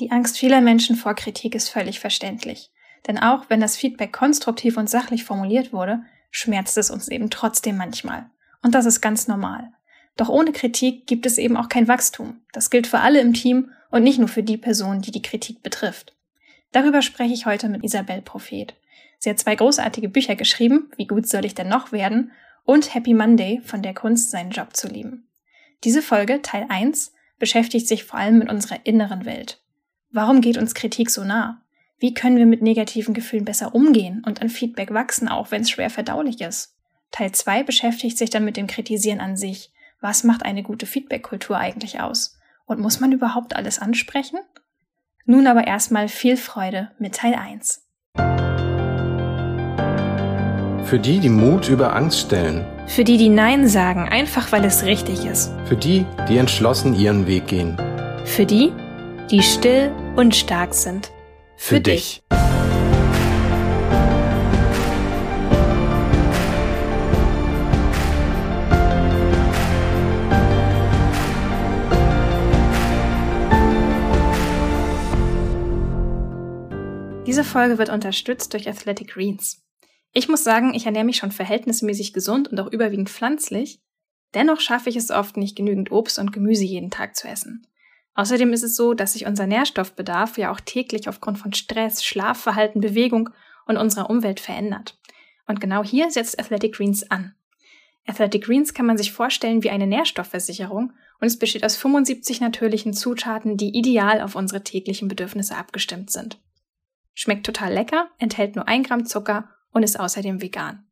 Die Angst vieler Menschen vor Kritik ist völlig verständlich. Denn auch wenn das Feedback konstruktiv und sachlich formuliert wurde, schmerzt es uns eben trotzdem manchmal. Und das ist ganz normal. Doch ohne Kritik gibt es eben auch kein Wachstum. Das gilt für alle im Team und nicht nur für die Person, die die Kritik betrifft. Darüber spreche ich heute mit Isabel Prophet. Sie hat zwei großartige Bücher geschrieben, Wie gut soll ich denn noch werden? und Happy Monday von der Kunst, seinen Job zu lieben. Diese Folge, Teil 1, beschäftigt sich vor allem mit unserer inneren Welt. Warum geht uns Kritik so nah? Wie können wir mit negativen Gefühlen besser umgehen und an Feedback wachsen, auch wenn es schwer verdaulich ist? Teil 2 beschäftigt sich dann mit dem Kritisieren an sich. Was macht eine gute Feedback-Kultur eigentlich aus? Und muss man überhaupt alles ansprechen? Nun aber erstmal viel Freude mit Teil 1. Für die, die Mut über Angst stellen. Für die, die Nein sagen, einfach weil es richtig ist. Für die, die entschlossen ihren Weg gehen. Für die, die still und stark sind. Für, Für dich. Diese Folge wird unterstützt durch Athletic Greens. Ich muss sagen, ich ernähre mich schon verhältnismäßig gesund und auch überwiegend pflanzlich. Dennoch schaffe ich es oft nicht genügend Obst und Gemüse jeden Tag zu essen. Außerdem ist es so, dass sich unser Nährstoffbedarf ja auch täglich aufgrund von Stress, Schlafverhalten, Bewegung und unserer Umwelt verändert. Und genau hier setzt Athletic Greens an. Athletic Greens kann man sich vorstellen wie eine Nährstoffversicherung und es besteht aus 75 natürlichen Zutaten, die ideal auf unsere täglichen Bedürfnisse abgestimmt sind. Schmeckt total lecker, enthält nur ein Gramm Zucker und ist außerdem vegan.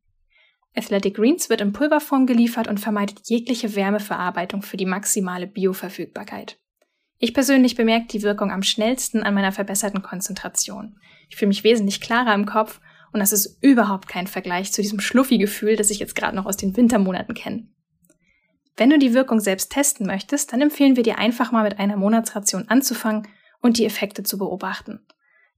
Athletic Greens wird in Pulverform geliefert und vermeidet jegliche Wärmeverarbeitung für die maximale Bioverfügbarkeit. Ich persönlich bemerke die Wirkung am schnellsten an meiner verbesserten Konzentration. Ich fühle mich wesentlich klarer im Kopf und das ist überhaupt kein Vergleich zu diesem Schluffi-Gefühl, das ich jetzt gerade noch aus den Wintermonaten kenne. Wenn du die Wirkung selbst testen möchtest, dann empfehlen wir dir einfach mal mit einer Monatsration anzufangen und die Effekte zu beobachten.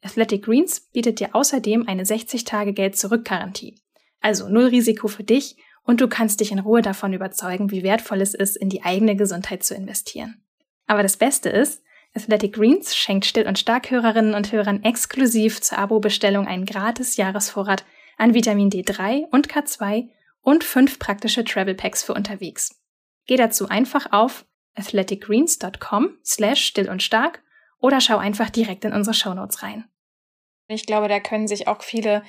Athletic Greens bietet dir außerdem eine 60-Tage-Geld-Zurück-Garantie. Also null Risiko für dich und du kannst dich in Ruhe davon überzeugen, wie wertvoll es ist, in die eigene Gesundheit zu investieren. Aber das Beste ist, Athletic Greens schenkt Still- und Starkhörerinnen und Hörern exklusiv zur Abo-Bestellung einen gratis Jahresvorrat an Vitamin D3 und K2 und fünf praktische Travel Packs für unterwegs. Geh dazu einfach auf athleticgreens.com slash still und stark oder schau einfach direkt in unsere Shownotes rein. Ich glaube, da können sich auch viele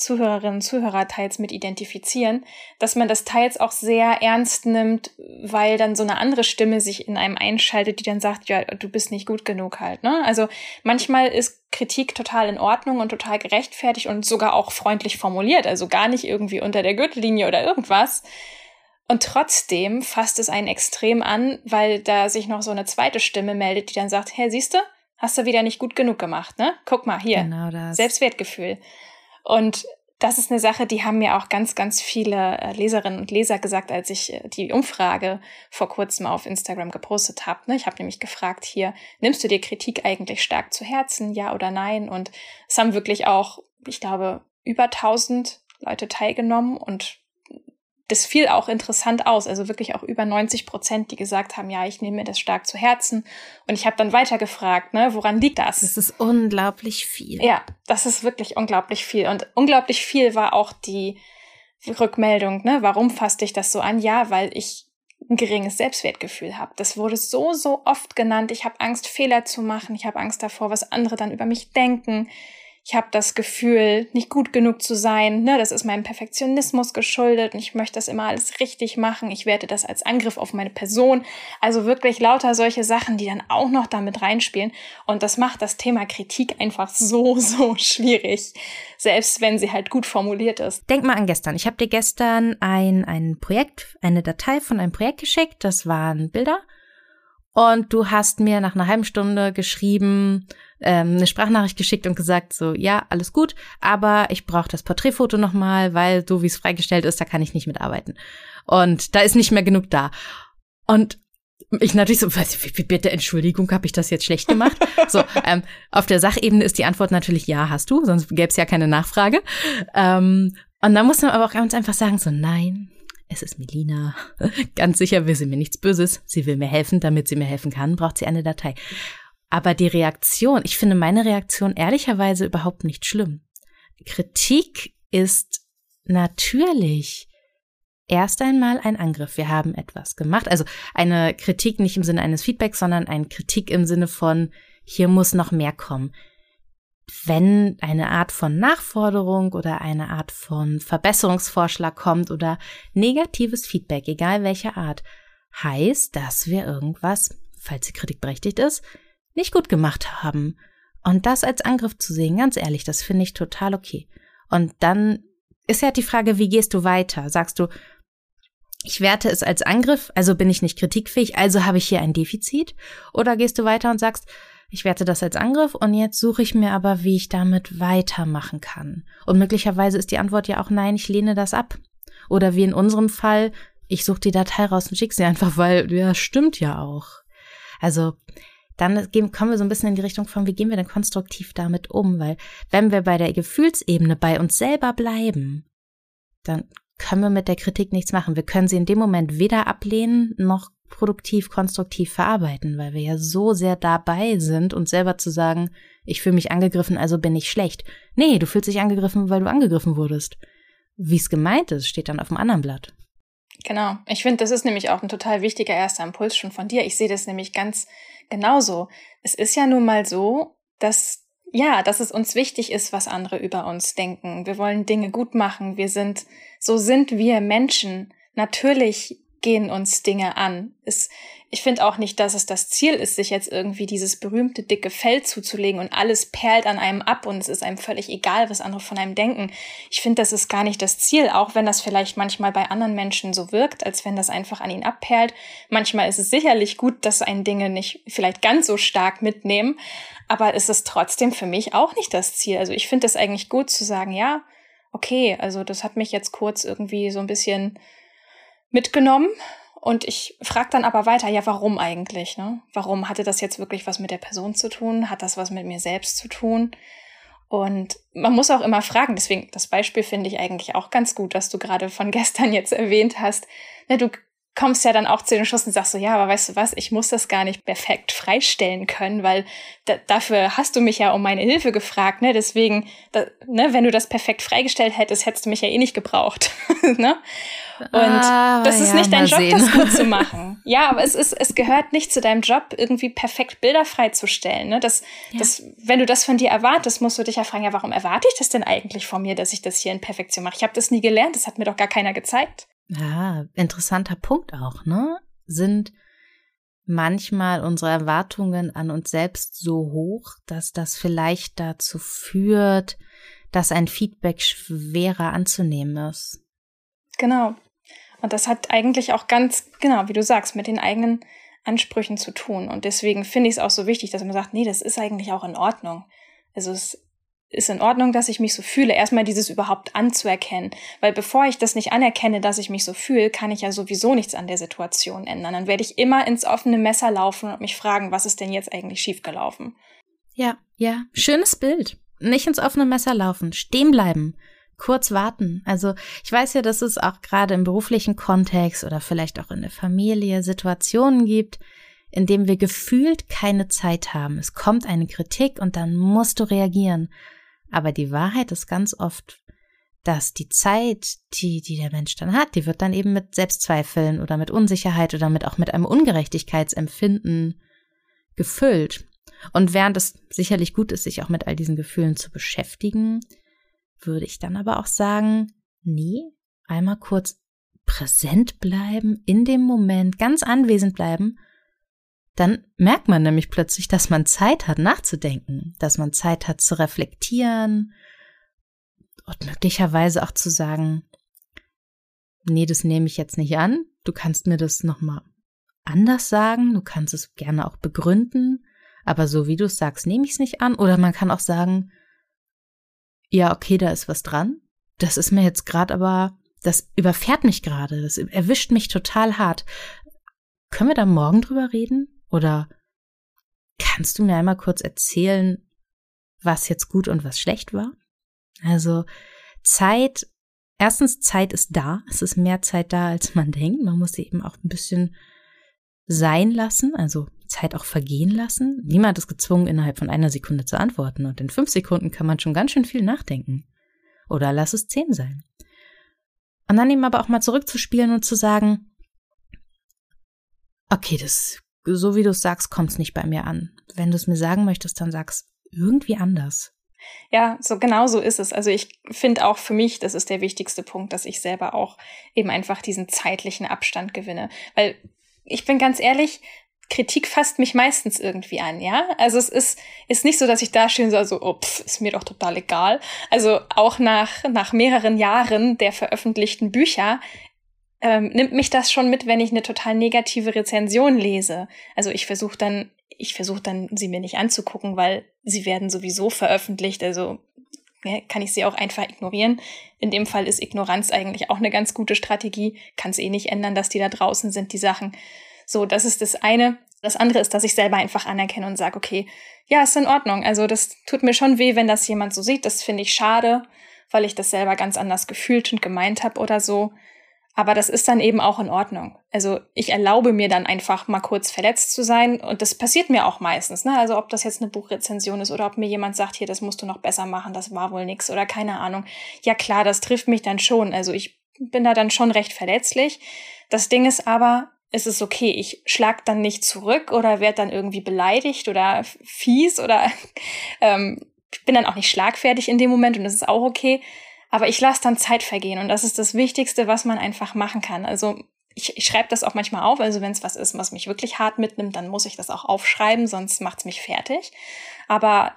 Zuhörerinnen und Zuhörer teils mit identifizieren, dass man das teils auch sehr ernst nimmt, weil dann so eine andere Stimme sich in einem einschaltet, die dann sagt, ja, du bist nicht gut genug halt. Ne? Also manchmal ist Kritik total in Ordnung und total gerechtfertigt und sogar auch freundlich formuliert, also gar nicht irgendwie unter der Gürtellinie oder irgendwas. Und trotzdem fasst es einen extrem an, weil da sich noch so eine zweite Stimme meldet, die dann sagt, hey, siehst du, hast du wieder nicht gut genug gemacht, ne? Guck mal hier. Genau das. Selbstwertgefühl. Und das ist eine Sache, die haben mir auch ganz, ganz viele äh, Leserinnen und Leser gesagt, als ich äh, die Umfrage vor kurzem auf Instagram gepostet habe. Ne? Ich habe nämlich gefragt hier, nimmst du dir Kritik eigentlich stark zu Herzen, ja oder nein? Und es haben wirklich auch, ich glaube, über 1000 Leute teilgenommen und das fiel auch interessant aus. Also wirklich auch über 90 Prozent, die gesagt haben, ja, ich nehme mir das stark zu Herzen. Und ich habe dann weiter gefragt, ne, woran liegt das? Das ist unglaublich viel. Ja, das ist wirklich unglaublich viel. Und unglaublich viel war auch die Rückmeldung, ne, warum fasste ich das so an? Ja, weil ich ein geringes Selbstwertgefühl habe. Das wurde so, so oft genannt. Ich habe Angst, Fehler zu machen. Ich habe Angst davor, was andere dann über mich denken ich habe das Gefühl, nicht gut genug zu sein. Ne? Das ist meinem Perfektionismus geschuldet und ich möchte das immer alles richtig machen. Ich werte das als Angriff auf meine Person. Also wirklich lauter solche Sachen, die dann auch noch damit reinspielen. Und das macht das Thema Kritik einfach so, so schwierig. Selbst wenn sie halt gut formuliert ist. Denk mal an gestern. Ich habe dir gestern ein, ein Projekt, eine Datei von einem Projekt geschickt. Das waren Bilder. Und du hast mir nach einer halben Stunde geschrieben, ähm, eine Sprachnachricht geschickt und gesagt, so, ja, alles gut, aber ich brauche das Porträtfoto nochmal, weil so wie es freigestellt ist, da kann ich nicht mitarbeiten. Und da ist nicht mehr genug da. Und ich natürlich so, was, wie, bitte, Entschuldigung, habe ich das jetzt schlecht gemacht? so, ähm, auf der Sachebene ist die Antwort natürlich ja, hast du, sonst gäbe es ja keine Nachfrage. Ähm, und dann muss man aber auch ganz einfach sagen, so, nein, es ist Melina. Ganz sicher will sie mir nichts Böses. Sie will mir helfen, damit sie mir helfen kann, braucht sie eine Datei. Aber die Reaktion, ich finde meine Reaktion ehrlicherweise überhaupt nicht schlimm. Kritik ist natürlich erst einmal ein Angriff. Wir haben etwas gemacht. Also eine Kritik nicht im Sinne eines Feedbacks, sondern eine Kritik im Sinne von, hier muss noch mehr kommen. Wenn eine Art von Nachforderung oder eine Art von Verbesserungsvorschlag kommt oder negatives Feedback, egal welcher Art, heißt, dass wir irgendwas, falls die Kritik berechtigt ist, nicht gut gemacht haben. Und das als Angriff zu sehen, ganz ehrlich, das finde ich total okay. Und dann ist ja die Frage, wie gehst du weiter? Sagst du, ich werte es als Angriff, also bin ich nicht kritikfähig, also habe ich hier ein Defizit? Oder gehst du weiter und sagst, ich werte das als Angriff und jetzt suche ich mir aber, wie ich damit weitermachen kann. Und möglicherweise ist die Antwort ja auch nein, ich lehne das ab. Oder wie in unserem Fall, ich suche die Datei raus und schicke sie einfach, weil ja, stimmt ja auch. Also dann kommen wir so ein bisschen in die Richtung von, wie gehen wir denn konstruktiv damit um? Weil wenn wir bei der Gefühlsebene bei uns selber bleiben, dann können wir mit der Kritik nichts machen. Wir können sie in dem Moment weder ablehnen noch produktiv, konstruktiv verarbeiten, weil wir ja so sehr dabei sind, uns selber zu sagen, ich fühle mich angegriffen, also bin ich schlecht. Nee, du fühlst dich angegriffen, weil du angegriffen wurdest. Wie es gemeint ist, steht dann auf dem anderen Blatt. Genau. Ich finde, das ist nämlich auch ein total wichtiger erster Impuls schon von dir. Ich sehe das nämlich ganz genauso. Es ist ja nun mal so, dass ja, dass es uns wichtig ist, was andere über uns denken. Wir wollen Dinge gut machen. Wir sind, so sind wir Menschen. Natürlich gehen uns Dinge an. Es, ich finde auch nicht, dass es das Ziel ist, sich jetzt irgendwie dieses berühmte dicke Fell zuzulegen und alles perlt an einem ab und es ist einem völlig egal, was andere von einem denken. Ich finde, das ist gar nicht das Ziel, auch wenn das vielleicht manchmal bei anderen Menschen so wirkt, als wenn das einfach an ihnen abperlt. Manchmal ist es sicherlich gut, dass einen Dinge nicht vielleicht ganz so stark mitnehmen, aber es ist trotzdem für mich auch nicht das Ziel. Also ich finde es eigentlich gut zu sagen, ja, okay, also das hat mich jetzt kurz irgendwie so ein bisschen mitgenommen und ich frage dann aber weiter, ja, warum eigentlich? Ne? Warum hatte das jetzt wirklich was mit der Person zu tun? Hat das was mit mir selbst zu tun? Und man muss auch immer fragen, deswegen das Beispiel finde ich eigentlich auch ganz gut, was du gerade von gestern jetzt erwähnt hast. Ne, du kommst ja dann auch zu den Schluss und sagst so, ja, aber weißt du was, ich muss das gar nicht perfekt freistellen können, weil da, dafür hast du mich ja um meine Hilfe gefragt, ne? Deswegen, da, ne, wenn du das perfekt freigestellt hättest, hättest du mich ja eh nicht gebraucht, ne? Und ah, das ist ja, nicht dein Job, sehen. das gut zu machen. Ja, aber es ist, es gehört nicht zu deinem Job, irgendwie perfekt Bilder freizustellen. Ne? Das, ja. das, wenn du das von dir erwartest, musst du dich ja fragen, ja, warum erwarte ich das denn eigentlich von mir, dass ich das hier in Perfektion mache? Ich habe das nie gelernt, das hat mir doch gar keiner gezeigt. Ja, interessanter Punkt auch, ne? Sind manchmal unsere Erwartungen an uns selbst so hoch, dass das vielleicht dazu führt, dass ein Feedback schwerer anzunehmen ist. Genau. Und das hat eigentlich auch ganz, genau, wie du sagst, mit den eigenen Ansprüchen zu tun. Und deswegen finde ich es auch so wichtig, dass man sagt, nee, das ist eigentlich auch in Ordnung. Also es ist in Ordnung, dass ich mich so fühle. Erstmal dieses überhaupt anzuerkennen. Weil bevor ich das nicht anerkenne, dass ich mich so fühle, kann ich ja sowieso nichts an der Situation ändern. Dann werde ich immer ins offene Messer laufen und mich fragen, was ist denn jetzt eigentlich schiefgelaufen? Ja, ja, schönes Bild. Nicht ins offene Messer laufen, stehen bleiben, kurz warten. Also ich weiß ja, dass es auch gerade im beruflichen Kontext oder vielleicht auch in der Familie Situationen gibt, in dem wir gefühlt keine Zeit haben. Es kommt eine Kritik und dann musst du reagieren. Aber die Wahrheit ist ganz oft, dass die Zeit, die, die der Mensch dann hat, die wird dann eben mit Selbstzweifeln oder mit Unsicherheit oder mit auch mit einem Ungerechtigkeitsempfinden gefüllt. Und während es sicherlich gut ist, sich auch mit all diesen Gefühlen zu beschäftigen, würde ich dann aber auch sagen, nee, einmal kurz präsent bleiben, in dem Moment ganz anwesend bleiben. Dann merkt man nämlich plötzlich, dass man Zeit hat nachzudenken, dass man Zeit hat zu reflektieren und möglicherweise auch zu sagen, nee, das nehme ich jetzt nicht an, du kannst mir das nochmal anders sagen, du kannst es gerne auch begründen, aber so wie du es sagst, nehme ich es nicht an. Oder man kann auch sagen, ja, okay, da ist was dran. Das ist mir jetzt gerade aber, das überfährt mich gerade, das erwischt mich total hart. Können wir da morgen drüber reden? Oder kannst du mir einmal kurz erzählen, was jetzt gut und was schlecht war? Also Zeit, erstens Zeit ist da, es ist mehr Zeit da, als man denkt. Man muss sie eben auch ein bisschen sein lassen. Also Zeit auch vergehen lassen. Niemand ist gezwungen, innerhalb von einer Sekunde zu antworten. Und in fünf Sekunden kann man schon ganz schön viel nachdenken. Oder lass es zehn sein. Und dann eben aber auch mal zurückzuspielen und zu sagen, okay, das, so wie du es sagst, kommt es nicht bei mir an. Wenn du es mir sagen möchtest, dann sag's irgendwie anders. Ja, so genau so ist es. Also ich finde auch für mich, das ist der wichtigste Punkt, dass ich selber auch eben einfach diesen zeitlichen Abstand gewinne. Weil ich bin ganz ehrlich, Kritik fasst mich meistens irgendwie an, ja. Also es ist, ist nicht so, dass ich da stehen so, so, oh, pff, ist mir doch total egal. Also auch nach, nach mehreren Jahren der veröffentlichten Bücher ähm, nimmt mich das schon mit, wenn ich eine total negative Rezension lese. Also ich versuche dann, ich versuche dann, sie mir nicht anzugucken, weil sie werden sowieso veröffentlicht. Also ja, kann ich sie auch einfach ignorieren. In dem Fall ist Ignoranz eigentlich auch eine ganz gute Strategie. Kann es eh nicht ändern, dass die da draußen sind, die Sachen. So, das ist das eine. Das andere ist, dass ich selber einfach anerkenne und sage, okay, ja, ist in Ordnung. Also das tut mir schon weh, wenn das jemand so sieht. Das finde ich schade, weil ich das selber ganz anders gefühlt und gemeint habe oder so. Aber das ist dann eben auch in Ordnung. Also ich erlaube mir dann einfach mal kurz verletzt zu sein und das passiert mir auch meistens. Ne? Also ob das jetzt eine Buchrezension ist oder ob mir jemand sagt, hier, das musst du noch besser machen, das war wohl nix oder keine Ahnung. Ja klar, das trifft mich dann schon. Also ich bin da dann schon recht verletzlich. Das Ding ist aber, ist es okay. Ich schlag dann nicht zurück oder werde dann irgendwie beleidigt oder fies oder ähm, bin dann auch nicht schlagfertig in dem Moment und das ist auch okay. Aber ich lasse dann Zeit vergehen und das ist das Wichtigste, was man einfach machen kann. Also ich, ich schreibe das auch manchmal auf. Also wenn es was ist, was mich wirklich hart mitnimmt, dann muss ich das auch aufschreiben, sonst macht's mich fertig. Aber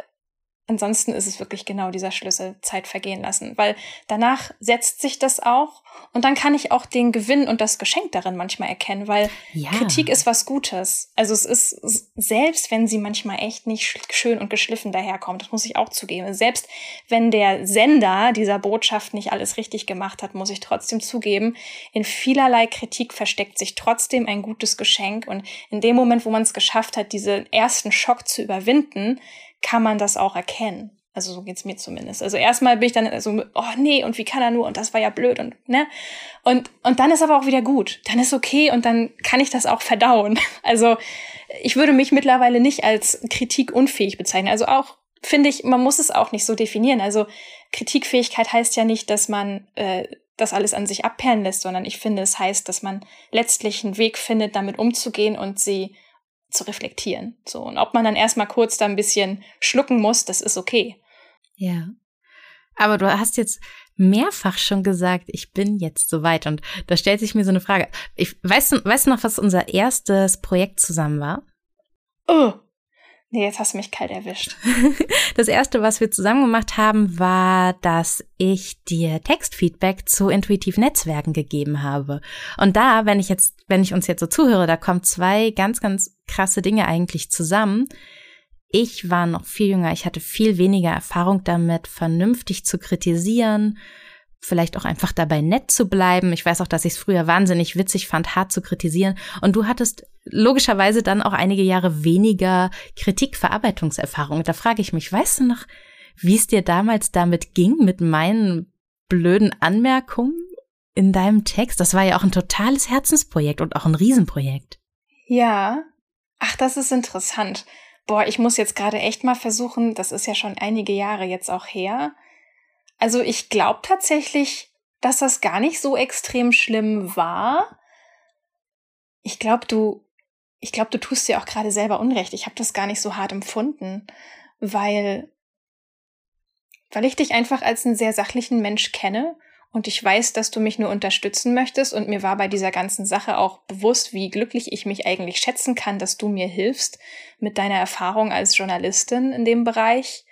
Ansonsten ist es wirklich genau dieser Schlüssel, Zeit vergehen lassen, weil danach setzt sich das auch und dann kann ich auch den Gewinn und das Geschenk darin manchmal erkennen, weil ja. Kritik ist was Gutes. Also es ist, selbst wenn sie manchmal echt nicht schön und geschliffen daherkommt, das muss ich auch zugeben. Selbst wenn der Sender dieser Botschaft nicht alles richtig gemacht hat, muss ich trotzdem zugeben, in vielerlei Kritik versteckt sich trotzdem ein gutes Geschenk und in dem Moment, wo man es geschafft hat, diesen ersten Schock zu überwinden, kann man das auch erkennen. Also so geht's mir zumindest. Also erstmal bin ich dann so, oh nee, und wie kann er nur? Und das war ja blöd und ne? Und und dann ist aber auch wieder gut. Dann ist okay und dann kann ich das auch verdauen. Also ich würde mich mittlerweile nicht als kritikunfähig bezeichnen. Also auch finde ich, man muss es auch nicht so definieren. Also Kritikfähigkeit heißt ja nicht, dass man äh, das alles an sich abperlen lässt, sondern ich finde, es heißt, dass man letztlich einen Weg findet, damit umzugehen und sie zu reflektieren. So. Und ob man dann erstmal kurz da ein bisschen schlucken muss, das ist okay. Ja. Aber du hast jetzt mehrfach schon gesagt, ich bin jetzt soweit. Und da stellt sich mir so eine Frage. Ich, weißt, du, weißt du noch, was unser erstes Projekt zusammen war? Oh, Nee, jetzt hast du mich kalt erwischt. Das erste, was wir zusammen gemacht haben, war, dass ich dir Textfeedback zu intuitiv Netzwerken gegeben habe. Und da, wenn ich jetzt, wenn ich uns jetzt so zuhöre, da kommen zwei ganz, ganz krasse Dinge eigentlich zusammen. Ich war noch viel jünger, ich hatte viel weniger Erfahrung damit, vernünftig zu kritisieren, vielleicht auch einfach dabei nett zu bleiben. Ich weiß auch, dass ich es früher wahnsinnig witzig fand, hart zu kritisieren. Und du hattest logischerweise dann auch einige Jahre weniger Kritikverarbeitungserfahrung. Da frage ich mich, weißt du noch, wie es dir damals damit ging mit meinen blöden Anmerkungen in deinem Text? Das war ja auch ein totales Herzensprojekt und auch ein Riesenprojekt. Ja. Ach, das ist interessant. Boah, ich muss jetzt gerade echt mal versuchen, das ist ja schon einige Jahre jetzt auch her, also ich glaube tatsächlich, dass das gar nicht so extrem schlimm war. Ich glaube, du, ich glaube, du tust dir auch gerade selber Unrecht. Ich habe das gar nicht so hart empfunden, weil, weil ich dich einfach als einen sehr sachlichen Mensch kenne und ich weiß, dass du mich nur unterstützen möchtest und mir war bei dieser ganzen Sache auch bewusst, wie glücklich ich mich eigentlich schätzen kann, dass du mir hilfst mit deiner Erfahrung als Journalistin in dem Bereich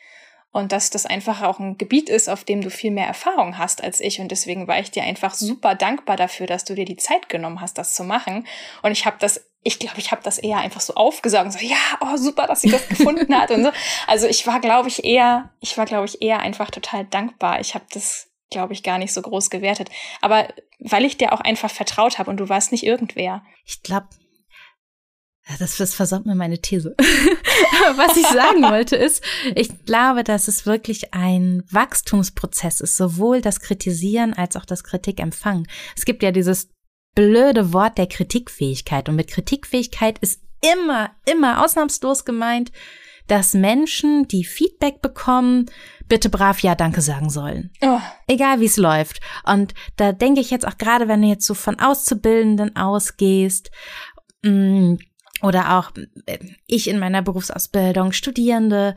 und dass das einfach auch ein Gebiet ist, auf dem du viel mehr Erfahrung hast als ich. Und deswegen war ich dir einfach super dankbar dafür, dass du dir die Zeit genommen hast, das zu machen. Und ich habe das, ich glaube, ich habe das eher einfach so aufgesagt und so, ja, oh, super, dass sie das gefunden hat und so. Also ich war, glaube ich, eher, ich war, glaube ich, eher einfach total dankbar. Ich habe das, glaube ich, gar nicht so groß gewertet. Aber weil ich dir auch einfach vertraut habe und du warst nicht irgendwer. Ich glaube, das, das versaut mir meine These. Was ich sagen wollte ist, ich glaube, dass es wirklich ein Wachstumsprozess ist, sowohl das Kritisieren als auch das Kritikempfangen. Es gibt ja dieses blöde Wort der Kritikfähigkeit und mit Kritikfähigkeit ist immer, immer ausnahmslos gemeint, dass Menschen, die Feedback bekommen, bitte brav Ja Danke sagen sollen. Oh. Egal wie es läuft. Und da denke ich jetzt auch gerade, wenn du jetzt so von Auszubildenden ausgehst, mh, mm, oder auch äh, ich in meiner Berufsausbildung, Studierende,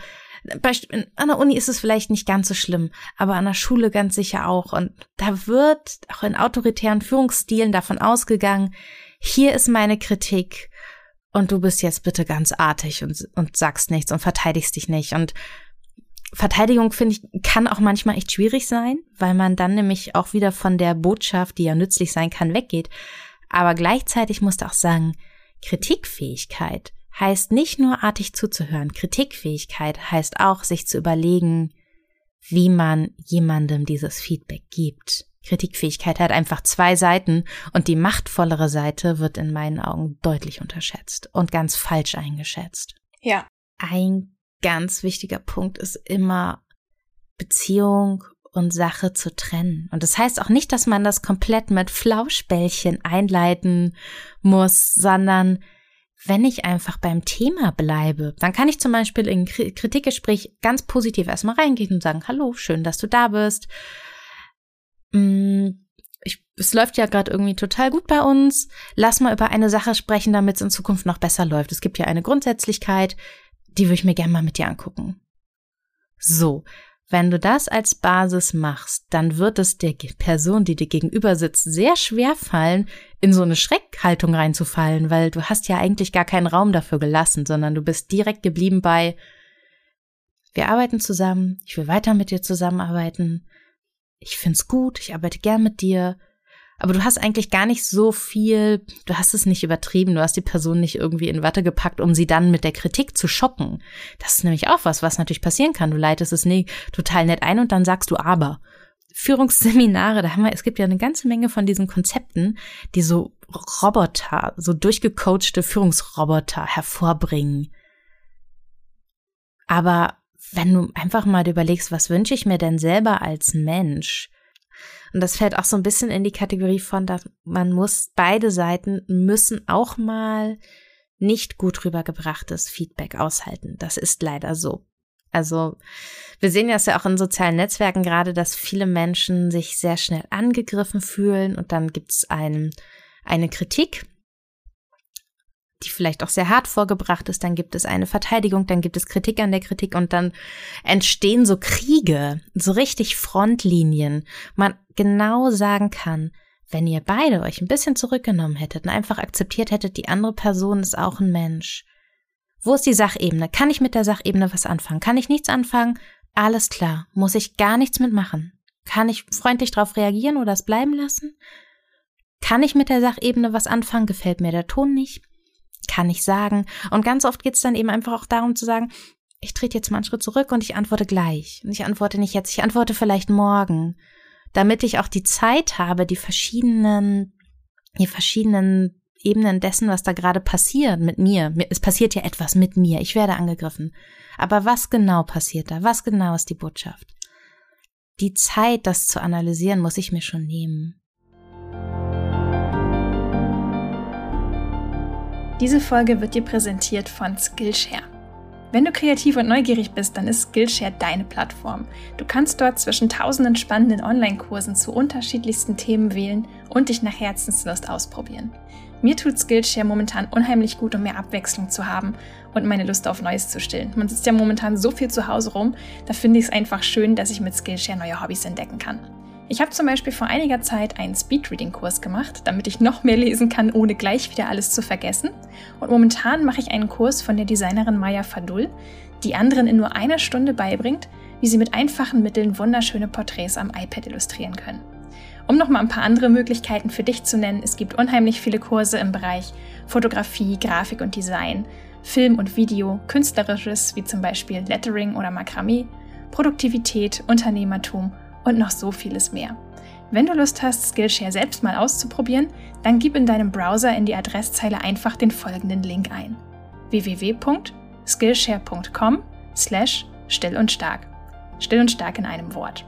an der Uni ist es vielleicht nicht ganz so schlimm, aber an der Schule ganz sicher auch. Und da wird auch in autoritären Führungsstilen davon ausgegangen, hier ist meine Kritik und du bist jetzt bitte ganz artig und, und sagst nichts und verteidigst dich nicht. Und Verteidigung, finde ich, kann auch manchmal echt schwierig sein, weil man dann nämlich auch wieder von der Botschaft, die ja nützlich sein kann, weggeht. Aber gleichzeitig musste auch sagen, Kritikfähigkeit heißt nicht nur artig zuzuhören. Kritikfähigkeit heißt auch, sich zu überlegen, wie man jemandem dieses Feedback gibt. Kritikfähigkeit hat einfach zwei Seiten und die machtvollere Seite wird in meinen Augen deutlich unterschätzt und ganz falsch eingeschätzt. Ja. Ein ganz wichtiger Punkt ist immer Beziehung und Sache zu trennen. Und das heißt auch nicht, dass man das komplett mit Flauschbällchen einleiten muss, sondern wenn ich einfach beim Thema bleibe, dann kann ich zum Beispiel in Kritikgespräch ganz positiv erstmal reingehen und sagen, hallo, schön, dass du da bist. Mm, ich, es läuft ja gerade irgendwie total gut bei uns. Lass mal über eine Sache sprechen, damit es in Zukunft noch besser läuft. Es gibt ja eine Grundsätzlichkeit, die würde ich mir gerne mal mit dir angucken. So, wenn du das als Basis machst, dann wird es der Person, die dir gegenüber sitzt, sehr schwer fallen, in so eine Schreckhaltung reinzufallen, weil du hast ja eigentlich gar keinen Raum dafür gelassen, sondern du bist direkt geblieben bei, wir arbeiten zusammen, ich will weiter mit dir zusammenarbeiten, ich find's gut, ich arbeite gern mit dir, aber du hast eigentlich gar nicht so viel, du hast es nicht übertrieben, du hast die Person nicht irgendwie in Watte gepackt, um sie dann mit der Kritik zu schocken. Das ist nämlich auch was, was natürlich passieren kann. Du leitest es nie total nett ein und dann sagst du aber. Führungsseminare, da haben wir, es gibt ja eine ganze Menge von diesen Konzepten, die so Roboter, so durchgecoachte Führungsroboter hervorbringen. Aber wenn du einfach mal überlegst, was wünsche ich mir denn selber als Mensch? Und das fällt auch so ein bisschen in die Kategorie von, dass man muss, beide Seiten müssen auch mal nicht gut rübergebrachtes Feedback aushalten. Das ist leider so. Also wir sehen das ja auch in sozialen Netzwerken gerade, dass viele Menschen sich sehr schnell angegriffen fühlen und dann gibt es ein, eine Kritik die vielleicht auch sehr hart vorgebracht ist, dann gibt es eine Verteidigung, dann gibt es Kritik an der Kritik und dann entstehen so Kriege, so richtig Frontlinien. Man genau sagen kann, wenn ihr beide euch ein bisschen zurückgenommen hättet und einfach akzeptiert hättet, die andere Person ist auch ein Mensch. Wo ist die Sachebene? Kann ich mit der Sachebene was anfangen? Kann ich nichts anfangen? Alles klar. Muss ich gar nichts mitmachen? Kann ich freundlich darauf reagieren oder es bleiben lassen? Kann ich mit der Sachebene was anfangen? Gefällt mir der Ton nicht? Kann ich sagen. Und ganz oft geht es dann eben einfach auch darum zu sagen, ich trete jetzt mal einen Schritt zurück und ich antworte gleich. Und ich antworte nicht jetzt, ich antworte vielleicht morgen. Damit ich auch die Zeit habe, die verschiedenen, die verschiedenen Ebenen dessen, was da gerade passiert mit mir. Es passiert ja etwas mit mir. Ich werde angegriffen. Aber was genau passiert da? Was genau ist die Botschaft? Die Zeit, das zu analysieren, muss ich mir schon nehmen. Diese Folge wird dir präsentiert von Skillshare. Wenn du kreativ und neugierig bist, dann ist Skillshare deine Plattform. Du kannst dort zwischen tausenden spannenden Online-Kursen zu unterschiedlichsten Themen wählen und dich nach Herzenslust ausprobieren. Mir tut Skillshare momentan unheimlich gut, um mehr Abwechslung zu haben und meine Lust auf Neues zu stillen. Man sitzt ja momentan so viel zu Hause rum, da finde ich es einfach schön, dass ich mit Skillshare neue Hobbys entdecken kann. Ich habe zum Beispiel vor einiger Zeit einen Speedreading-Kurs gemacht, damit ich noch mehr lesen kann, ohne gleich wieder alles zu vergessen. Und momentan mache ich einen Kurs von der Designerin Maya Fadul, die anderen in nur einer Stunde beibringt, wie sie mit einfachen Mitteln wunderschöne Porträts am iPad illustrieren können. Um noch mal ein paar andere Möglichkeiten für dich zu nennen, es gibt unheimlich viele Kurse im Bereich Fotografie, Grafik und Design, Film und Video, Künstlerisches wie zum Beispiel Lettering oder Makramee, Produktivität, Unternehmertum und noch so vieles mehr. Wenn du Lust hast, Skillshare selbst mal auszuprobieren, dann gib in deinem Browser in die Adresszeile einfach den folgenden Link ein: www.skillshare.com slash still und stark. Still und stark in einem Wort.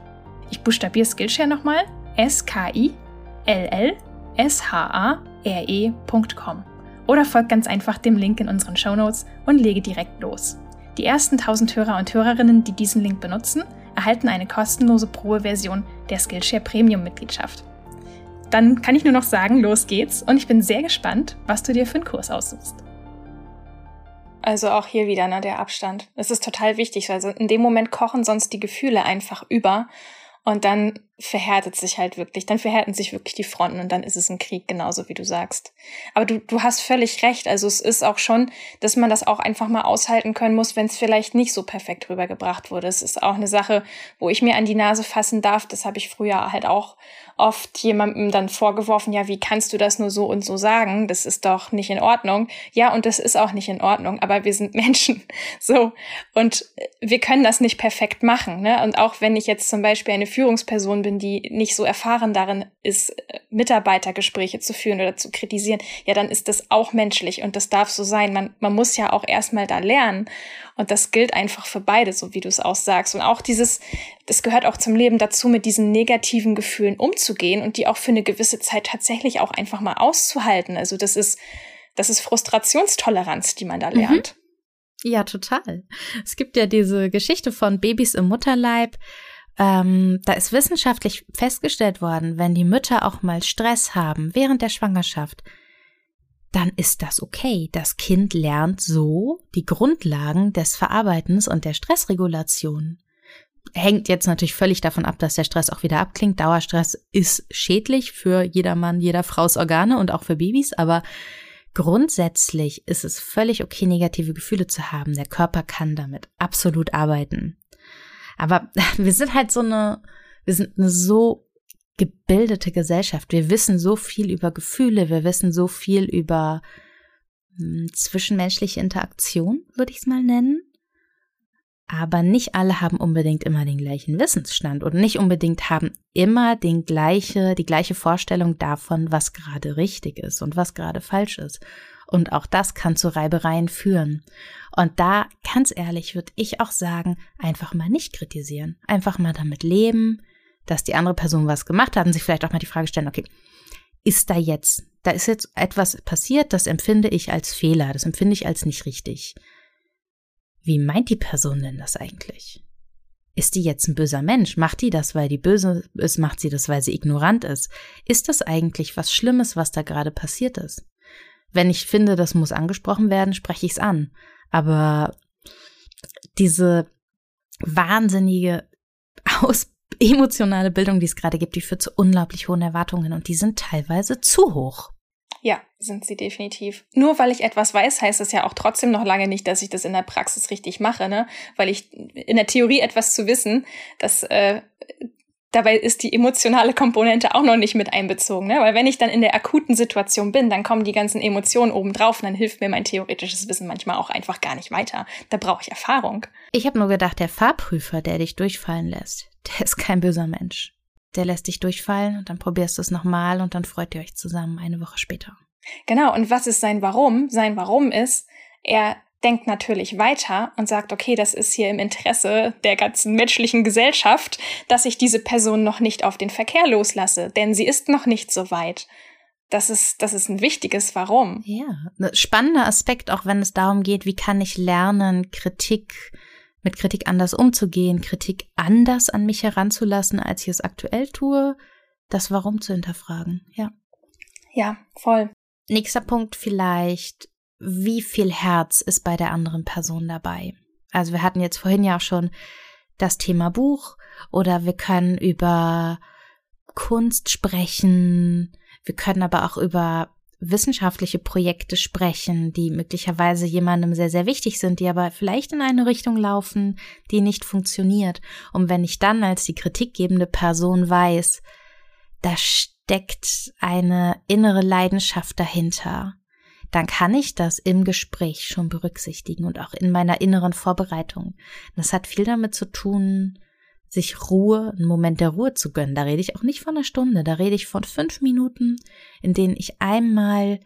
Ich buchstabiere Skillshare nochmal: S-K-I-L-L-S-H-A-R-E.com. Oder folgt ganz einfach dem Link in unseren Shownotes und lege direkt los. Die ersten 1000 Hörer und Hörerinnen, die diesen Link benutzen, erhalten eine kostenlose Probeversion der Skillshare Premium Mitgliedschaft. Dann kann ich nur noch sagen, los geht's und ich bin sehr gespannt, was du dir für einen Kurs aussuchst. Also auch hier wieder, ne, der Abstand. Es ist total wichtig. Also in dem Moment kochen sonst die Gefühle einfach über und dann verhärtet sich halt wirklich, dann verhärten sich wirklich die Fronten und dann ist es ein Krieg, genauso wie du sagst. Aber du, du hast völlig recht. Also es ist auch schon, dass man das auch einfach mal aushalten können muss, wenn es vielleicht nicht so perfekt rübergebracht wurde. Es ist auch eine Sache, wo ich mir an die Nase fassen darf. Das habe ich früher halt auch oft jemandem dann vorgeworfen, ja, wie kannst du das nur so und so sagen? Das ist doch nicht in Ordnung. Ja, und das ist auch nicht in Ordnung, aber wir sind Menschen. So. Und wir können das nicht perfekt machen. Ne? Und auch wenn ich jetzt zum Beispiel eine Führungsperson bin, die nicht so erfahren darin ist, Mitarbeitergespräche zu führen oder zu kritisieren, ja, dann ist das auch menschlich und das darf so sein. Man, man muss ja auch erstmal da lernen. Und das gilt einfach für beide, so wie du es auch sagst. Und auch dieses, das gehört auch zum Leben dazu, mit diesen negativen Gefühlen umzugehen und die auch für eine gewisse Zeit tatsächlich auch einfach mal auszuhalten. Also das ist, das ist Frustrationstoleranz, die man da mhm. lernt. Mhm. Ja, total. Es gibt ja diese Geschichte von Babys im Mutterleib. Ähm, da ist wissenschaftlich festgestellt worden, wenn die Mütter auch mal Stress haben während der Schwangerschaft, dann ist das okay. Das Kind lernt so die Grundlagen des Verarbeitens und der Stressregulation. Hängt jetzt natürlich völlig davon ab, dass der Stress auch wieder abklingt. Dauerstress ist schädlich für jedermann, jeder Frau's Organe und auch für Babys, aber grundsätzlich ist es völlig okay, negative Gefühle zu haben. Der Körper kann damit absolut arbeiten. Aber wir sind halt so eine, wir sind eine so gebildete Gesellschaft. Wir wissen so viel über Gefühle, wir wissen so viel über hm, zwischenmenschliche Interaktion, würde ich es mal nennen. Aber nicht alle haben unbedingt immer den gleichen Wissensstand und nicht unbedingt haben immer den gleiche, die gleiche Vorstellung davon, was gerade richtig ist und was gerade falsch ist. Und auch das kann zu Reibereien führen. Und da, ganz ehrlich, würde ich auch sagen, einfach mal nicht kritisieren. Einfach mal damit leben, dass die andere Person was gemacht hat und sich vielleicht auch mal die Frage stellen, okay, ist da jetzt, da ist jetzt etwas passiert, das empfinde ich als Fehler, das empfinde ich als nicht richtig. Wie meint die Person denn das eigentlich? Ist die jetzt ein böser Mensch? Macht die das, weil die böse ist? Macht sie das, weil sie ignorant ist? Ist das eigentlich was Schlimmes, was da gerade passiert ist? Wenn ich finde, das muss angesprochen werden, spreche ich es an. Aber diese wahnsinnige Aus emotionale Bildung, die es gerade gibt, die führt zu unglaublich hohen Erwartungen und die sind teilweise zu hoch. Ja, sind sie definitiv. Nur weil ich etwas weiß, heißt es ja auch trotzdem noch lange nicht, dass ich das in der Praxis richtig mache, ne? Weil ich in der Theorie etwas zu wissen, das äh, dabei ist die emotionale Komponente auch noch nicht mit einbezogen, ne? Weil wenn ich dann in der akuten Situation bin, dann kommen die ganzen Emotionen obendrauf und dann hilft mir mein theoretisches Wissen manchmal auch einfach gar nicht weiter. Da brauche ich Erfahrung. Ich habe nur gedacht, der Fahrprüfer, der dich durchfallen lässt, der ist kein böser Mensch. Der lässt dich durchfallen und dann probierst du es nochmal und dann freut ihr euch zusammen eine Woche später. Genau, und was ist sein Warum? Sein Warum ist, er denkt natürlich weiter und sagt, okay, das ist hier im Interesse der ganzen menschlichen Gesellschaft, dass ich diese Person noch nicht auf den Verkehr loslasse, denn sie ist noch nicht so weit. Das ist, das ist ein wichtiges Warum. Ja, ein spannender Aspekt, auch wenn es darum geht, wie kann ich lernen, Kritik mit Kritik anders umzugehen, Kritik anders an mich heranzulassen, als ich es aktuell tue, das Warum zu hinterfragen. Ja. Ja, voll. Nächster Punkt vielleicht, wie viel Herz ist bei der anderen Person dabei? Also wir hatten jetzt vorhin ja auch schon das Thema Buch oder wir können über Kunst sprechen, wir können aber auch über wissenschaftliche Projekte sprechen, die möglicherweise jemandem sehr, sehr wichtig sind, die aber vielleicht in eine Richtung laufen, die nicht funktioniert. Und wenn ich dann als die kritikgebende Person weiß, da steckt eine innere Leidenschaft dahinter, dann kann ich das im Gespräch schon berücksichtigen und auch in meiner inneren Vorbereitung. Das hat viel damit zu tun, sich Ruhe, einen Moment der Ruhe zu gönnen. Da rede ich auch nicht von einer Stunde, da rede ich von fünf Minuten, in denen ich einmal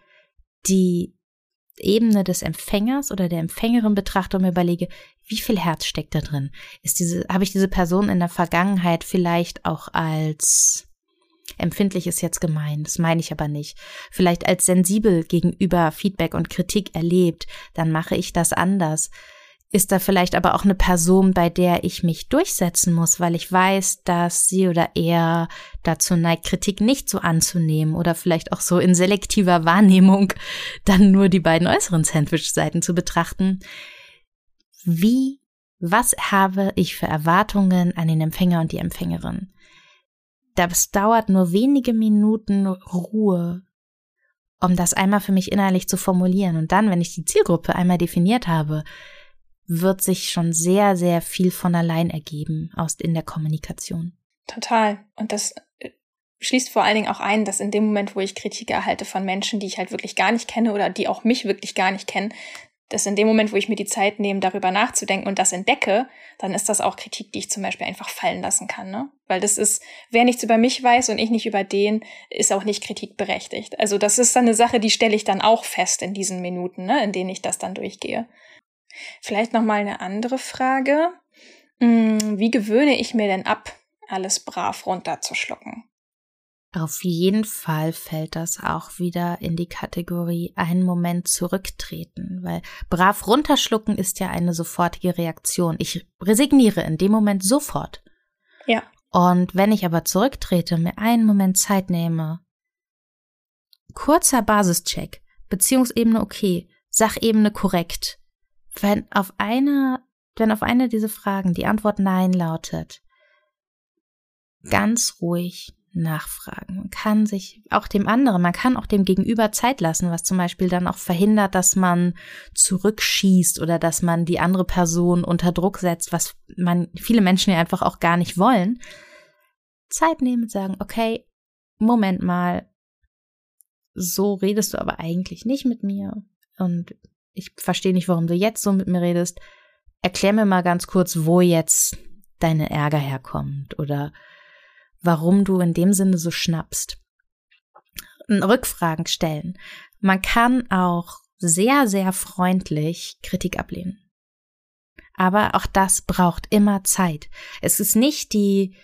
die Ebene des Empfängers oder der Empfängerin betrachte und mir überlege, wie viel Herz steckt da drin? Ist diese, habe ich diese Person in der Vergangenheit vielleicht auch als empfindlich ist jetzt gemein, das meine ich aber nicht, vielleicht als sensibel gegenüber Feedback und Kritik erlebt, dann mache ich das anders. Ist da vielleicht aber auch eine Person, bei der ich mich durchsetzen muss, weil ich weiß, dass sie oder er dazu neigt, Kritik nicht so anzunehmen oder vielleicht auch so in selektiver Wahrnehmung dann nur die beiden äußeren Sandwich-Seiten zu betrachten. Wie, was habe ich für Erwartungen an den Empfänger und die Empfängerin? Das dauert nur wenige Minuten Ruhe, um das einmal für mich innerlich zu formulieren. Und dann, wenn ich die Zielgruppe einmal definiert habe, wird sich schon sehr, sehr viel von allein ergeben aus in der Kommunikation. Total. Und das äh, schließt vor allen Dingen auch ein, dass in dem Moment, wo ich Kritik erhalte von Menschen, die ich halt wirklich gar nicht kenne oder die auch mich wirklich gar nicht kennen, dass in dem Moment, wo ich mir die Zeit nehme, darüber nachzudenken und das entdecke, dann ist das auch Kritik, die ich zum Beispiel einfach fallen lassen kann. Ne? Weil das ist, wer nichts über mich weiß und ich nicht über den, ist auch nicht kritikberechtigt. Also das ist dann eine Sache, die stelle ich dann auch fest in diesen Minuten, ne, in denen ich das dann durchgehe. Vielleicht noch mal eine andere Frage. Hm, wie gewöhne ich mir denn ab, alles brav runterzuschlucken? Auf jeden Fall fällt das auch wieder in die Kategorie einen Moment zurücktreten, weil brav runterschlucken ist ja eine sofortige Reaktion. Ich resigniere in dem Moment sofort. Ja. Und wenn ich aber zurücktrete, mir einen Moment Zeit nehme, kurzer Basischeck, Beziehungsebene okay, Sachebene korrekt. Wenn auf eine, wenn auf eine dieser Fragen die Antwort Nein lautet, ganz ruhig nachfragen. Man kann sich auch dem anderen, man kann auch dem Gegenüber Zeit lassen, was zum Beispiel dann auch verhindert, dass man zurückschießt oder dass man die andere Person unter Druck setzt, was man viele Menschen ja einfach auch gar nicht wollen. Zeit nehmen und sagen, okay, Moment mal, so redest du aber eigentlich nicht mit mir und ich verstehe nicht, warum du jetzt so mit mir redest. Erklär mir mal ganz kurz, wo jetzt deine Ärger herkommt oder warum du in dem Sinne so schnappst. Rückfragen stellen. Man kann auch sehr, sehr freundlich Kritik ablehnen. Aber auch das braucht immer Zeit. Es ist nicht die,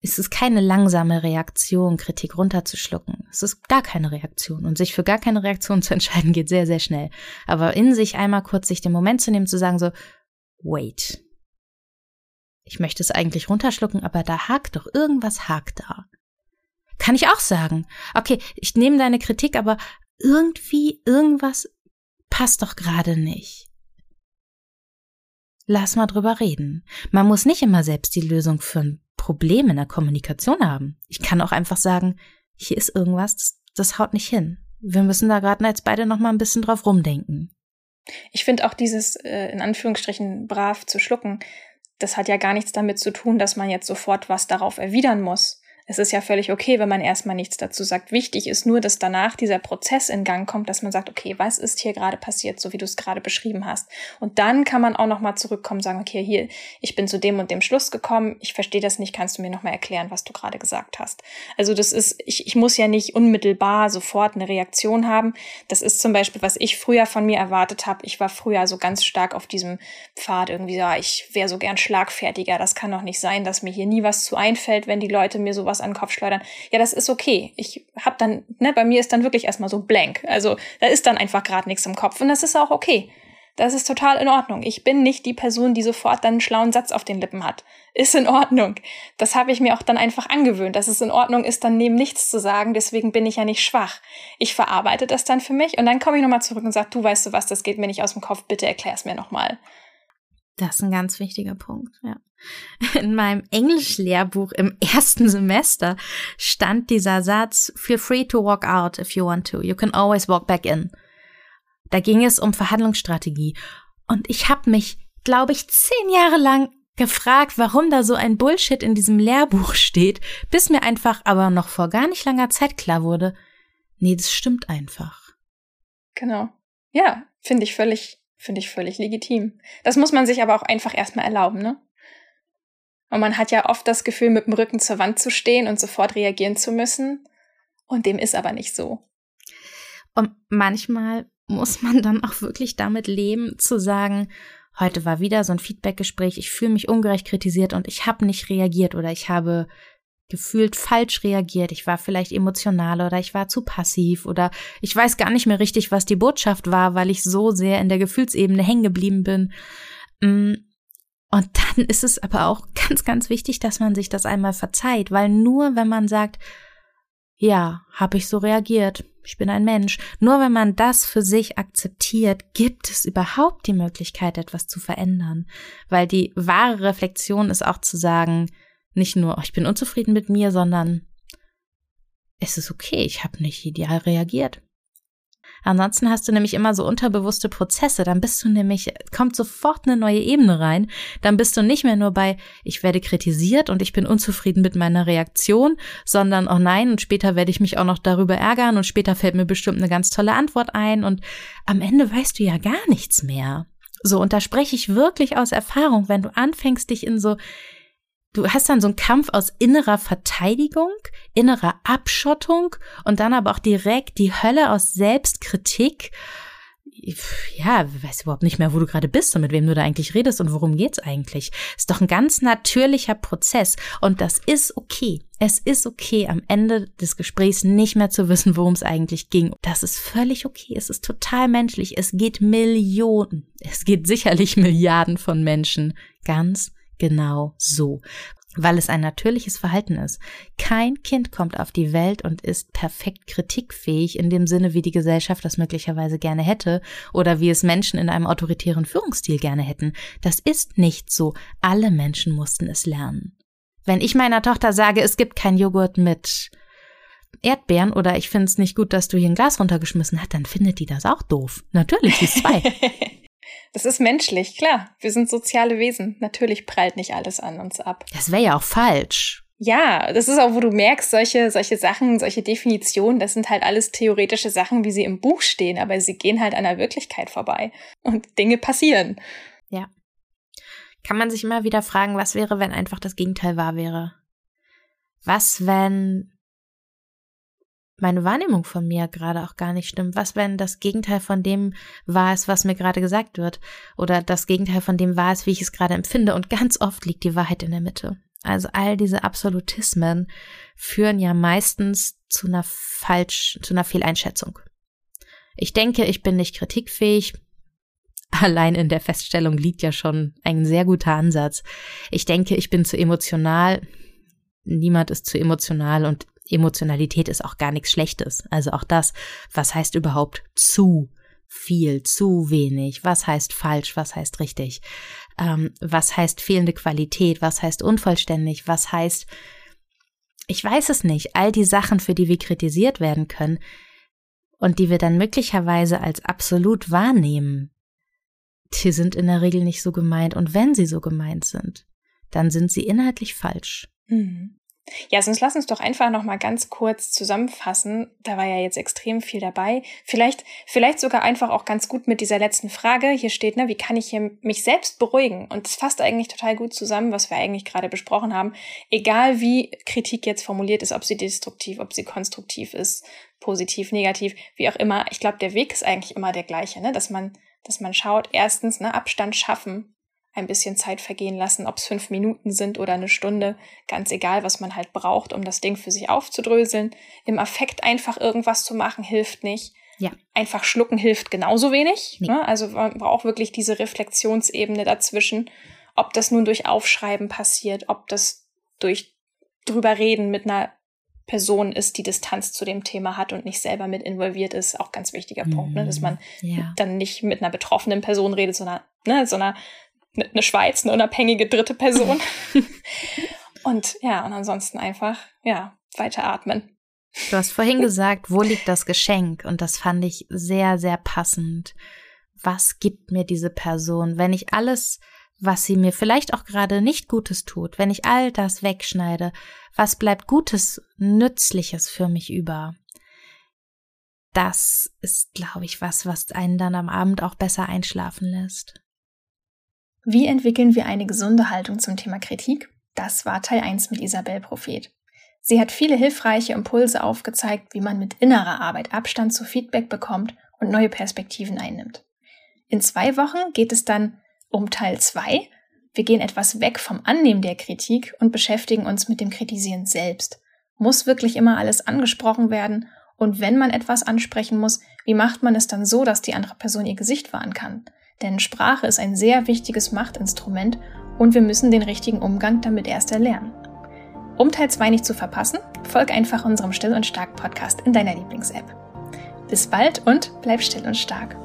es ist keine langsame Reaktion, Kritik runterzuschlucken. Es ist gar keine Reaktion. Und sich für gar keine Reaktion zu entscheiden, geht sehr, sehr schnell. Aber in sich einmal kurz sich den Moment zu nehmen, zu sagen so, wait, ich möchte es eigentlich runterschlucken, aber da hakt doch, irgendwas hakt da. Kann ich auch sagen. Okay, ich nehme deine Kritik, aber irgendwie, irgendwas passt doch gerade nicht. Lass mal drüber reden. Man muss nicht immer selbst die Lösung für ein Problem in der Kommunikation haben. Ich kann auch einfach sagen, hier ist irgendwas, das, das haut nicht hin. Wir müssen da gerade jetzt beide noch mal ein bisschen drauf rumdenken. Ich finde auch dieses äh, in Anführungsstrichen brav zu schlucken, das hat ja gar nichts damit zu tun, dass man jetzt sofort was darauf erwidern muss. Es ist ja völlig okay, wenn man erstmal nichts dazu sagt. Wichtig ist nur, dass danach dieser Prozess in Gang kommt, dass man sagt, okay, was ist hier gerade passiert, so wie du es gerade beschrieben hast. Und dann kann man auch nochmal zurückkommen, sagen, okay, hier, ich bin zu dem und dem Schluss gekommen, ich verstehe das nicht, kannst du mir nochmal erklären, was du gerade gesagt hast. Also das ist, ich, ich muss ja nicht unmittelbar sofort eine Reaktion haben. Das ist zum Beispiel, was ich früher von mir erwartet habe. Ich war früher so ganz stark auf diesem Pfad irgendwie, ja, ich wäre so gern schlagfertiger. Das kann doch nicht sein, dass mir hier nie was zu einfällt, wenn die Leute mir sowas was an den Kopf schleudern. Ja, das ist okay. Ich hab dann, ne, bei mir ist dann wirklich erstmal so blank. Also da ist dann einfach gerade nichts im Kopf und das ist auch okay. Das ist total in Ordnung. Ich bin nicht die Person, die sofort dann einen schlauen Satz auf den Lippen hat. Ist in Ordnung. Das habe ich mir auch dann einfach angewöhnt, dass es in Ordnung ist, dann neben nichts zu sagen. Deswegen bin ich ja nicht schwach. Ich verarbeite das dann für mich und dann komme ich nochmal zurück und sage, du weißt du was, das geht mir nicht aus dem Kopf, bitte erklär es mir nochmal. Das ist ein ganz wichtiger Punkt, ja. In meinem Englischlehrbuch im ersten Semester stand dieser Satz, feel free to walk out if you want to. You can always walk back in. Da ging es um Verhandlungsstrategie. Und ich habe mich, glaube ich, zehn Jahre lang gefragt, warum da so ein Bullshit in diesem Lehrbuch steht, bis mir einfach aber noch vor gar nicht langer Zeit klar wurde, nee, das stimmt einfach. Genau. Ja, finde ich völlig Finde ich völlig legitim. Das muss man sich aber auch einfach erstmal erlauben, ne? Und man hat ja oft das Gefühl, mit dem Rücken zur Wand zu stehen und sofort reagieren zu müssen. Und dem ist aber nicht so. Und manchmal muss man dann auch wirklich damit leben, zu sagen, heute war wieder so ein Feedbackgespräch, ich fühle mich ungerecht kritisiert und ich habe nicht reagiert oder ich habe gefühlt falsch reagiert. Ich war vielleicht emotional oder ich war zu passiv oder ich weiß gar nicht mehr richtig, was die Botschaft war, weil ich so sehr in der Gefühlsebene hängen geblieben bin. Und dann ist es aber auch ganz, ganz wichtig, dass man sich das einmal verzeiht, weil nur wenn man sagt, ja, habe ich so reagiert, ich bin ein Mensch, nur wenn man das für sich akzeptiert, gibt es überhaupt die Möglichkeit, etwas zu verändern. Weil die wahre Reflexion ist auch zu sagen, nicht nur, ich bin unzufrieden mit mir, sondern es ist okay, ich habe nicht ideal reagiert. Ansonsten hast du nämlich immer so unterbewusste Prozesse. Dann bist du nämlich, kommt sofort eine neue Ebene rein. Dann bist du nicht mehr nur bei, ich werde kritisiert und ich bin unzufrieden mit meiner Reaktion, sondern, oh nein, und später werde ich mich auch noch darüber ärgern und später fällt mir bestimmt eine ganz tolle Antwort ein und am Ende weißt du ja gar nichts mehr. So, und da spreche ich wirklich aus Erfahrung, wenn du anfängst, dich in so du hast dann so einen Kampf aus innerer Verteidigung, innerer Abschottung und dann aber auch direkt die Hölle aus Selbstkritik. Ja, weiß überhaupt nicht mehr, wo du gerade bist und mit wem du da eigentlich redest und worum geht's eigentlich. Ist doch ein ganz natürlicher Prozess und das ist okay. Es ist okay, am Ende des Gesprächs nicht mehr zu wissen, worum es eigentlich ging. Das ist völlig okay. Es ist total menschlich. Es geht Millionen, es geht sicherlich Milliarden von Menschen ganz genau so, weil es ein natürliches Verhalten ist. Kein Kind kommt auf die Welt und ist perfekt kritikfähig in dem Sinne, wie die Gesellschaft das möglicherweise gerne hätte oder wie es Menschen in einem autoritären Führungsstil gerne hätten. Das ist nicht so. Alle Menschen mussten es lernen. Wenn ich meiner Tochter sage, es gibt kein Joghurt mit Erdbeeren oder ich finde es nicht gut, dass du hier ein Glas runtergeschmissen hast, dann findet die das auch doof. Natürlich, die zwei. Das ist menschlich, klar. Wir sind soziale Wesen. Natürlich prallt nicht alles an uns ab. Das wäre ja auch falsch. Ja, das ist auch, wo du merkst, solche, solche Sachen, solche Definitionen, das sind halt alles theoretische Sachen, wie sie im Buch stehen, aber sie gehen halt an der Wirklichkeit vorbei. Und Dinge passieren. Ja. Kann man sich immer wieder fragen, was wäre, wenn einfach das Gegenteil wahr wäre? Was, wenn meine Wahrnehmung von mir gerade auch gar nicht stimmt. Was, wenn das Gegenteil von dem war es, was mir gerade gesagt wird? Oder das Gegenteil von dem war es, wie ich es gerade empfinde? Und ganz oft liegt die Wahrheit in der Mitte. Also all diese Absolutismen führen ja meistens zu einer falsch, zu einer Fehleinschätzung. Ich denke, ich bin nicht kritikfähig. Allein in der Feststellung liegt ja schon ein sehr guter Ansatz. Ich denke, ich bin zu emotional. Niemand ist zu emotional und Emotionalität ist auch gar nichts Schlechtes. Also auch das, was heißt überhaupt zu viel, zu wenig, was heißt falsch, was heißt richtig, ähm, was heißt fehlende Qualität, was heißt unvollständig, was heißt, ich weiß es nicht, all die Sachen, für die wir kritisiert werden können und die wir dann möglicherweise als absolut wahrnehmen, die sind in der Regel nicht so gemeint. Und wenn sie so gemeint sind, dann sind sie inhaltlich falsch. Mhm. Ja, sonst lass uns doch einfach noch mal ganz kurz zusammenfassen. Da war ja jetzt extrem viel dabei. Vielleicht, vielleicht sogar einfach auch ganz gut mit dieser letzten Frage. Hier steht, ne, wie kann ich hier mich selbst beruhigen? Und es fasst eigentlich total gut zusammen, was wir eigentlich gerade besprochen haben. Egal wie Kritik jetzt formuliert ist, ob sie destruktiv, ob sie konstruktiv ist, positiv, negativ, wie auch immer. Ich glaube, der Weg ist eigentlich immer der gleiche, ne, dass man, dass man schaut, erstens, ne, Abstand schaffen ein bisschen Zeit vergehen lassen, ob es fünf Minuten sind oder eine Stunde, ganz egal, was man halt braucht, um das Ding für sich aufzudröseln. Im Affekt einfach irgendwas zu machen, hilft nicht. Ja. Einfach schlucken hilft genauso wenig. Nee. Ne? Also man braucht wirklich diese Reflexionsebene dazwischen, ob das nun durch Aufschreiben passiert, ob das durch drüber reden mit einer Person ist, die Distanz zu dem Thema hat und nicht selber mit involviert ist, auch ganz wichtiger Punkt, ne? dass man ja. dann nicht mit einer betroffenen Person redet, sondern ne, so einer eine Schweiz, eine unabhängige dritte Person. und ja, und ansonsten einfach, ja, weiter atmen. Du hast vorhin gesagt, wo liegt das Geschenk? Und das fand ich sehr, sehr passend. Was gibt mir diese Person, wenn ich alles, was sie mir vielleicht auch gerade nicht Gutes tut, wenn ich all das wegschneide, was bleibt Gutes, Nützliches für mich über? Das ist, glaube ich, was, was einen dann am Abend auch besser einschlafen lässt. Wie entwickeln wir eine gesunde Haltung zum Thema Kritik? Das war Teil 1 mit Isabel Prophet. Sie hat viele hilfreiche Impulse aufgezeigt, wie man mit innerer Arbeit Abstand zu Feedback bekommt und neue Perspektiven einnimmt. In zwei Wochen geht es dann um Teil 2 Wir gehen etwas weg vom Annehmen der Kritik und beschäftigen uns mit dem Kritisieren selbst. Muss wirklich immer alles angesprochen werden? Und wenn man etwas ansprechen muss, wie macht man es dann so, dass die andere Person ihr Gesicht wahren kann? Denn Sprache ist ein sehr wichtiges Machtinstrument und wir müssen den richtigen Umgang damit erst erlernen. Um Teil 2 nicht zu verpassen, folg einfach unserem Still und Stark Podcast in deiner Lieblings-App. Bis bald und bleib still und stark.